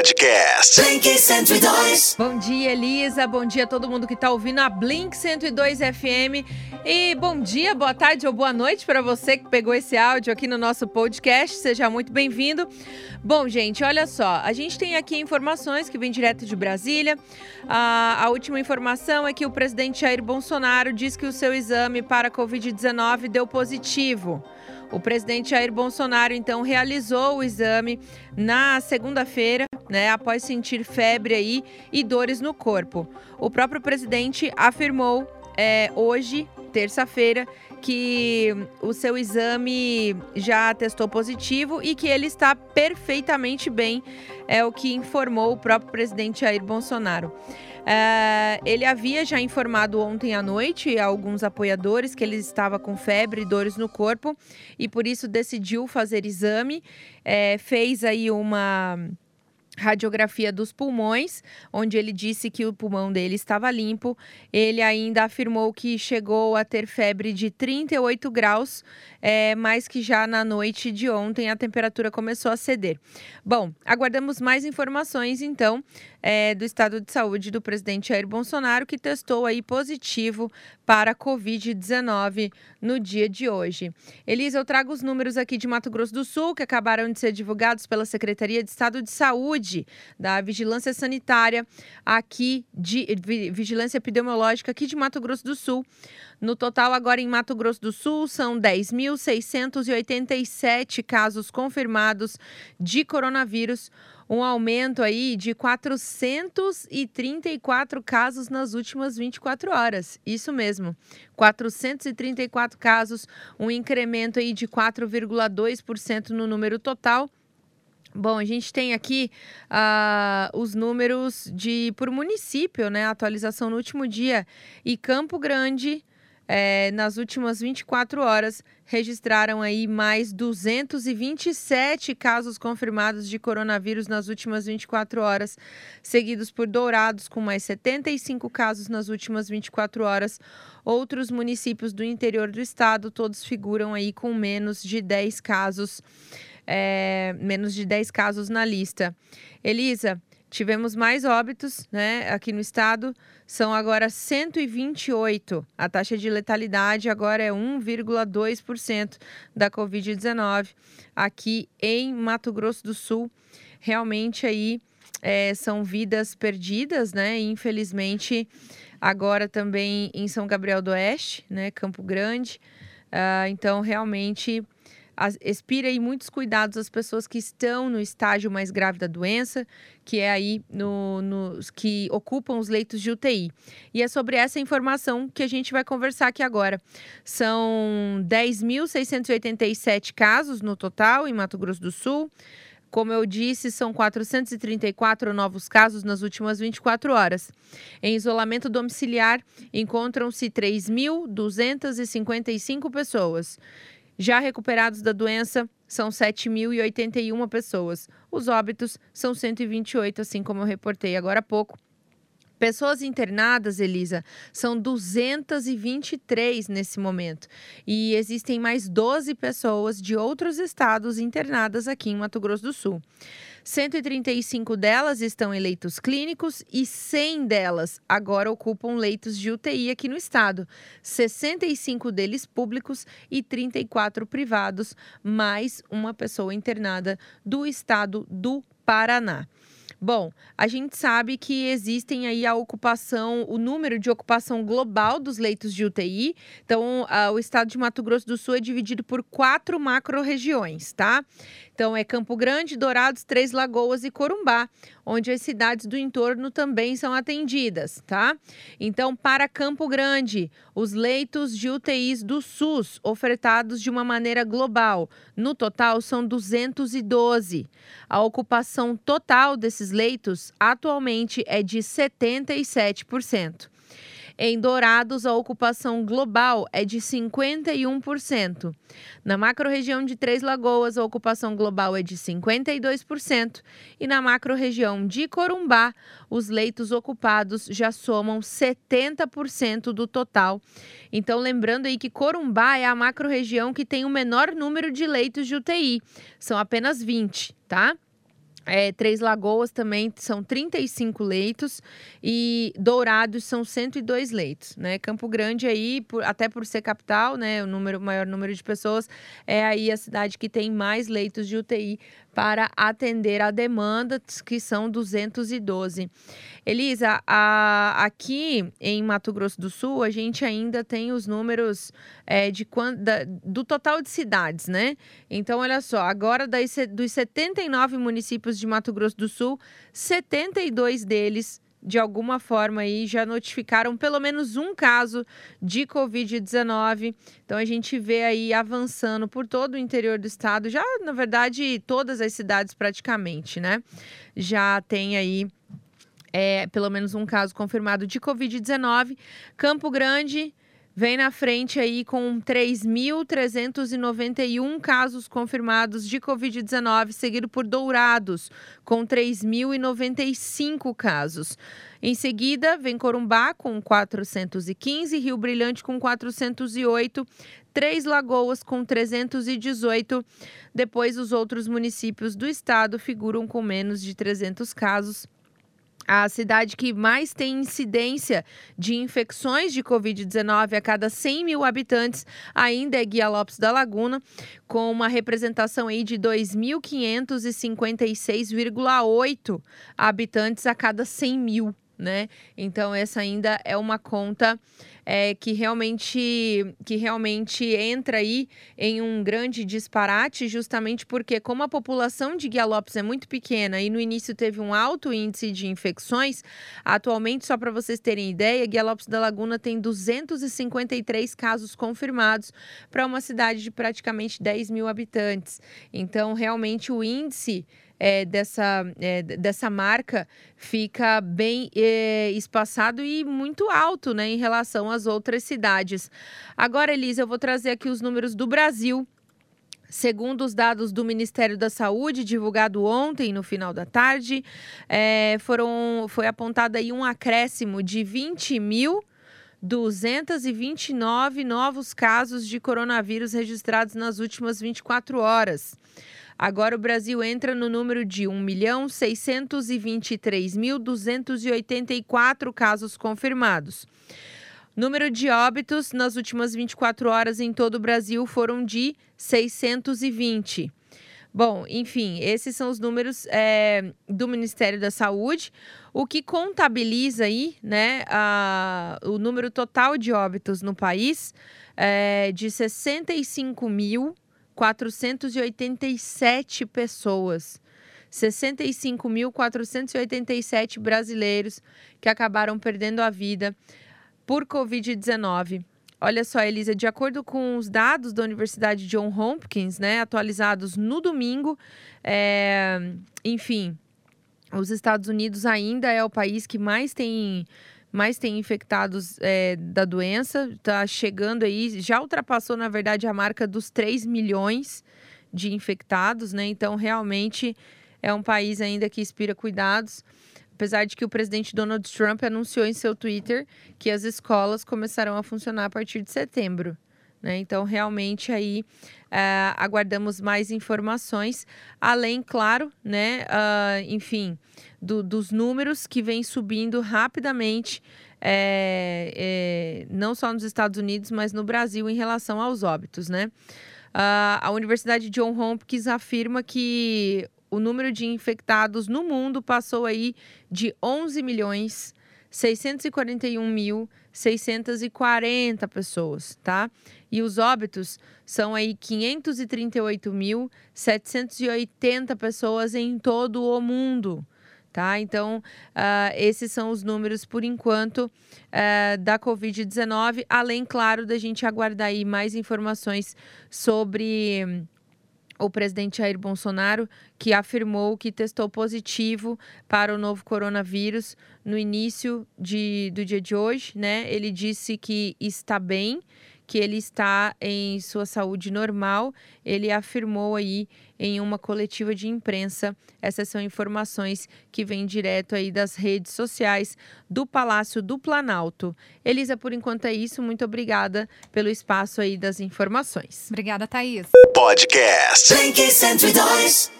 Podcast. Blink 102. Bom dia, Elisa. Bom dia a todo mundo que está ouvindo a Blink 102 FM. E bom dia, boa tarde ou boa noite para você que pegou esse áudio aqui no nosso podcast. Seja muito bem-vindo. Bom, gente, olha só. A gente tem aqui informações que vêm direto de Brasília. a última informação é que o presidente Jair Bolsonaro diz que o seu exame para a Covid-19 deu positivo. O presidente Jair Bolsonaro, então, realizou o exame na segunda-feira, né, após sentir febre aí e dores no corpo. O próprio presidente afirmou é, hoje, terça-feira, que o seu exame já testou positivo e que ele está perfeitamente bem, é o que informou o próprio presidente Jair Bolsonaro. Uh, ele havia já informado ontem à noite a alguns apoiadores que ele estava com febre e dores no corpo e por isso decidiu fazer exame. É, fez aí uma radiografia dos pulmões, onde ele disse que o pulmão dele estava limpo. Ele ainda afirmou que chegou a ter febre de 38 graus, é, mas que já na noite de ontem a temperatura começou a ceder. Bom, aguardamos mais informações então é, do estado de saúde do presidente Jair Bolsonaro, que testou aí positivo para a Covid-19 no dia de hoje. Elisa, eu trago os números aqui de Mato Grosso do Sul, que acabaram de ser divulgados pela Secretaria de Estado de Saúde, da Vigilância Sanitária, aqui de Vigilância Epidemiológica aqui de Mato Grosso do Sul. No total, agora em Mato Grosso do Sul, são 10.687 casos confirmados de coronavírus um aumento aí de 434 casos nas últimas 24 horas. Isso mesmo, 434 casos, um incremento aí de 4,2% no número total. Bom, a gente tem aqui uh, os números de por município, né? Atualização no último dia. E Campo Grande é, nas últimas 24 horas, registraram aí mais 227 casos confirmados de coronavírus nas últimas 24 horas, seguidos por Dourados, com mais 75 casos nas últimas 24 horas. Outros municípios do interior do estado, todos figuram aí com menos de 10 casos, é, menos de 10 casos na lista. Elisa, Tivemos mais óbitos né, aqui no estado, são agora 128. A taxa de letalidade agora é 1,2% da Covid-19 aqui em Mato Grosso do Sul. Realmente aí é, são vidas perdidas, né? infelizmente, agora também em São Gabriel do Oeste, né? Campo Grande. Uh, então, realmente expira aí muitos cuidados às pessoas que estão no estágio mais grave da doença, que é aí no, que ocupam os leitos de UTI. E é sobre essa informação que a gente vai conversar aqui agora. São 10.687 casos no total em Mato Grosso do Sul. Como eu disse, são 434 novos casos nas últimas 24 horas. Em isolamento domiciliar, encontram-se 3.255 pessoas. Já recuperados da doença são 7.081 pessoas. Os óbitos são 128, assim como eu reportei agora há pouco. Pessoas internadas, Elisa, são 223 nesse momento. E existem mais 12 pessoas de outros estados internadas aqui em Mato Grosso do Sul. 135 delas estão em leitos clínicos e 100 delas agora ocupam leitos de UTI aqui no estado. 65 deles públicos e 34 privados, mais uma pessoa internada do estado do Paraná. Bom, a gente sabe que existem aí a ocupação, o número de ocupação global dos leitos de UTI. Então, o estado de Mato Grosso do Sul é dividido por quatro macro-regiões, tá? Então, é Campo Grande, Dourados, Três Lagoas e Corumbá, onde as cidades do entorno também são atendidas, tá? Então, para Campo Grande, os leitos de UTIs do SUS ofertados de uma maneira global, no total são 212. A ocupação total desses leitos atualmente é de 77%. Em Dourados, a ocupação global é de 51%. Na macro-região de Três Lagoas, a ocupação global é de 52%. E na macro-região de Corumbá, os leitos ocupados já somam 70% do total. Então, lembrando aí que Corumbá é a macro-região que tem o menor número de leitos de UTI. São apenas 20, tá? É, Três Lagoas também são 35 leitos e Dourados são 102 leitos, né? Campo Grande aí, por, até por ser capital, né, o número maior número de pessoas, é aí a cidade que tem mais leitos de UTI para atender a demanda, que são 212. Elisa, a, aqui em Mato Grosso do Sul, a gente ainda tem os números é, de, da, do total de cidades, né? Então, olha só, agora das, dos 79 municípios de Mato Grosso do Sul, 72 deles de alguma forma aí já notificaram pelo menos um caso de Covid-19. Então a gente vê aí avançando por todo o interior do estado, já na verdade todas as cidades praticamente, né? Já tem aí é, pelo menos um caso confirmado de Covid-19. Campo Grande vem na frente aí com 3.391 casos confirmados de Covid-19, seguido por Dourados, com 3.095 casos. Em seguida, vem Corumbá com 415, Rio Brilhante com 408, Três Lagoas com 318. Depois, os outros municípios do estado figuram com menos de 300 casos. A cidade que mais tem incidência de infecções de Covid-19 a cada 100 mil habitantes ainda é Guia Lopes da Laguna, com uma representação aí de 2.556,8 habitantes a cada 100 mil né? Então essa ainda é uma conta é, que realmente que realmente entra aí em um grande disparate, justamente porque como a população de Guia Lopes é muito pequena e no início teve um alto índice de infecções, atualmente só para vocês terem ideia, Guia Lopes da Laguna tem 253 casos confirmados para uma cidade de praticamente 10 mil habitantes. Então realmente o índice é, dessa, é, dessa marca fica bem é, espaçado e muito alto né, em relação às outras cidades. Agora, Elisa, eu vou trazer aqui os números do Brasil. Segundo os dados do Ministério da Saúde, divulgado ontem, no final da tarde, é, foram, foi apontado aí um acréscimo de 20 mil 229 novos casos de coronavírus registrados nas últimas 24 horas. Agora o Brasil entra no número de 1.623.284 casos confirmados. Número de óbitos nas últimas 24 horas em todo o Brasil foram de 620. Bom, enfim, esses são os números é, do Ministério da Saúde, o que contabiliza aí, né, a, o número total de óbitos no país é, de 65 mil 487 pessoas. 65.487 brasileiros que acabaram perdendo a vida por Covid-19. Olha só, Elisa, de acordo com os dados da Universidade John Hopkins, né, atualizados no domingo, é, enfim, os Estados Unidos ainda é o país que mais tem mais tem infectados é, da doença. Está chegando aí, já ultrapassou, na verdade, a marca dos 3 milhões de infectados, né? Então, realmente é um país ainda que inspira cuidados. Apesar de que o presidente Donald Trump anunciou em seu Twitter que as escolas começarão a funcionar a partir de setembro. Né? Então, realmente aí uh, aguardamos mais informações, além, claro, né, uh, enfim, do, dos números que vêm subindo rapidamente, é, é, não só nos Estados Unidos, mas no Brasil em relação aos óbitos, né? Uh, a Universidade John Hopkins afirma que o número de infectados no mundo passou aí de 11 milhões 641.640 pessoas, tá? E os óbitos são aí 538.780 pessoas em todo o mundo, tá? Então, uh, esses são os números por enquanto uh, da Covid-19, além, claro, da gente aguardar aí mais informações sobre o presidente Jair Bolsonaro, que afirmou que testou positivo para o novo coronavírus no início de, do dia de hoje, né? Ele disse que está bem, que ele está em sua saúde normal. Ele afirmou aí em uma coletiva de imprensa. Essas são informações que vêm direto aí das redes sociais do Palácio do Planalto. Elisa, por enquanto é isso. Muito obrigada pelo espaço aí das informações. Obrigada, Thaís. Podcast. 102.